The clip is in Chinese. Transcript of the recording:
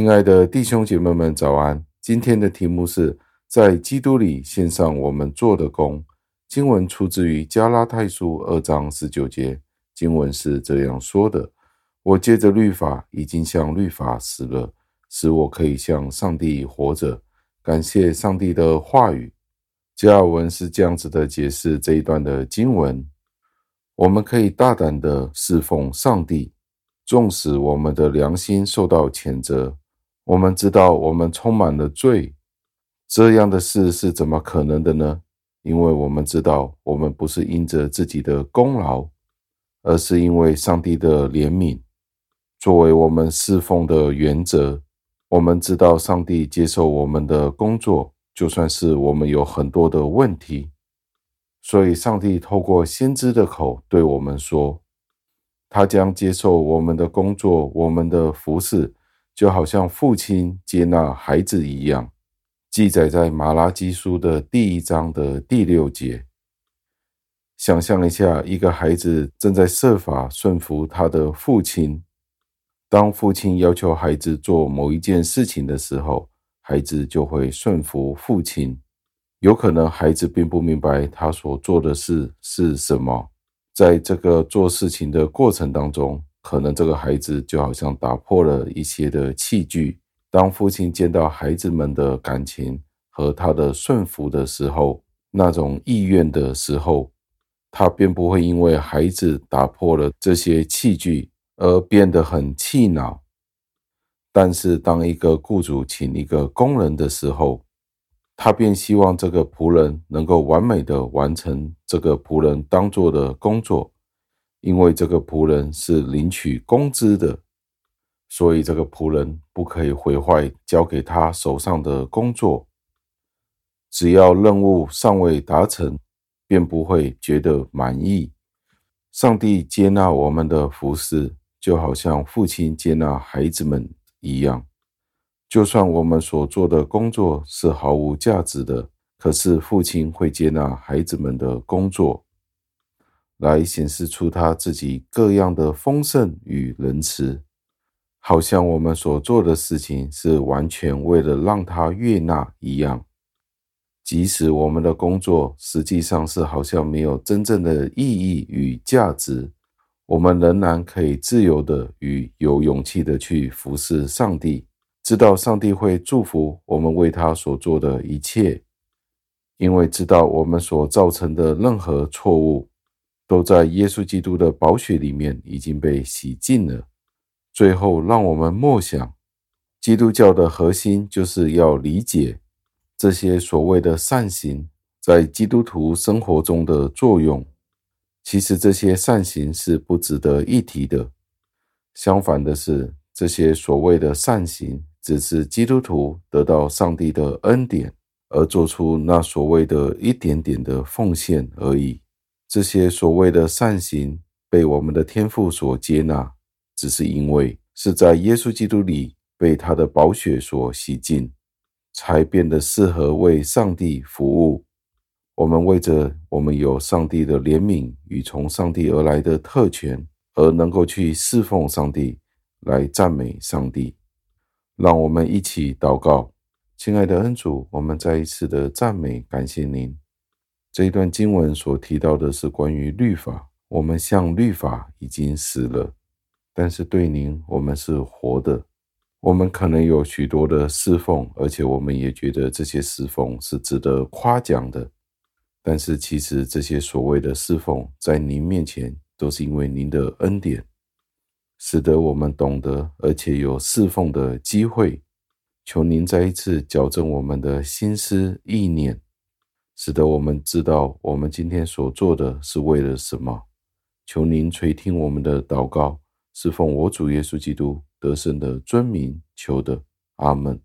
亲爱的弟兄姐妹们，早安！今天的题目是在基督里献上我们做的工。经文出自于加拉太书二章十九节，经文是这样说的：“我借着律法已经向律法死了，使我可以向上帝活着。”感谢上帝的话语。加尔文是这样子的解释这一段的经文：我们可以大胆的侍奉上帝。纵使我们的良心受到谴责，我们知道我们充满了罪，这样的事是怎么可能的呢？因为我们知道我们不是因着自己的功劳，而是因为上帝的怜悯，作为我们侍奉的原则。我们知道上帝接受我们的工作，就算是我们有很多的问题，所以上帝透过先知的口对我们说。他将接受我们的工作，我们的服侍，就好像父亲接纳孩子一样。记载在马拉基书的第一章的第六节。想象一下，一个孩子正在设法顺服他的父亲。当父亲要求孩子做某一件事情的时候，孩子就会顺服父亲。有可能孩子并不明白他所做的事是什么。在这个做事情的过程当中，可能这个孩子就好像打破了一些的器具。当父亲见到孩子们的感情和他的顺服的时候，那种意愿的时候，他便不会因为孩子打破了这些器具而变得很气恼。但是，当一个雇主请一个工人的时候，他便希望这个仆人能够完美的完成这个仆人当做的工作，因为这个仆人是领取工资的，所以这个仆人不可以毁坏交给他手上的工作。只要任务尚未达成，便不会觉得满意。上帝接纳我们的服侍，就好像父亲接纳孩子们一样。就算我们所做的工作是毫无价值的，可是父亲会接纳孩子们的工作，来显示出他自己各样的丰盛与仁慈，好像我们所做的事情是完全为了让他悦纳一样。即使我们的工作实际上是好像没有真正的意义与价值，我们仍然可以自由的与有勇气的去服侍上帝。知道上帝会祝福我们为他所做的一切，因为知道我们所造成的任何错误，都在耶稣基督的宝血里面已经被洗净了。最后，让我们默想，基督教的核心就是要理解这些所谓的善行在基督徒生活中的作用。其实这些善行是不值得一提的，相反的是，这些所谓的善行。只是基督徒得到上帝的恩典而做出那所谓的一点点的奉献而已。这些所谓的善行被我们的天父所接纳，只是因为是在耶稣基督里被他的宝血所洗净，才变得适合为上帝服务。我们为着我们有上帝的怜悯与从上帝而来的特权，而能够去侍奉上帝，来赞美上帝。让我们一起祷告，亲爱的恩主，我们再一次的赞美感谢您。这一段经文所提到的是关于律法，我们向律法已经死了，但是对您，我们是活的。我们可能有许多的侍奉，而且我们也觉得这些侍奉是值得夸奖的。但是其实这些所谓的侍奉，在您面前都是因为您的恩典。使得我们懂得，而且有侍奉的机会。求您再一次矫正我们的心思意念，使得我们知道我们今天所做的是为了什么。求您垂听我们的祷告，是奉我主耶稣基督得胜的尊名求的。阿门。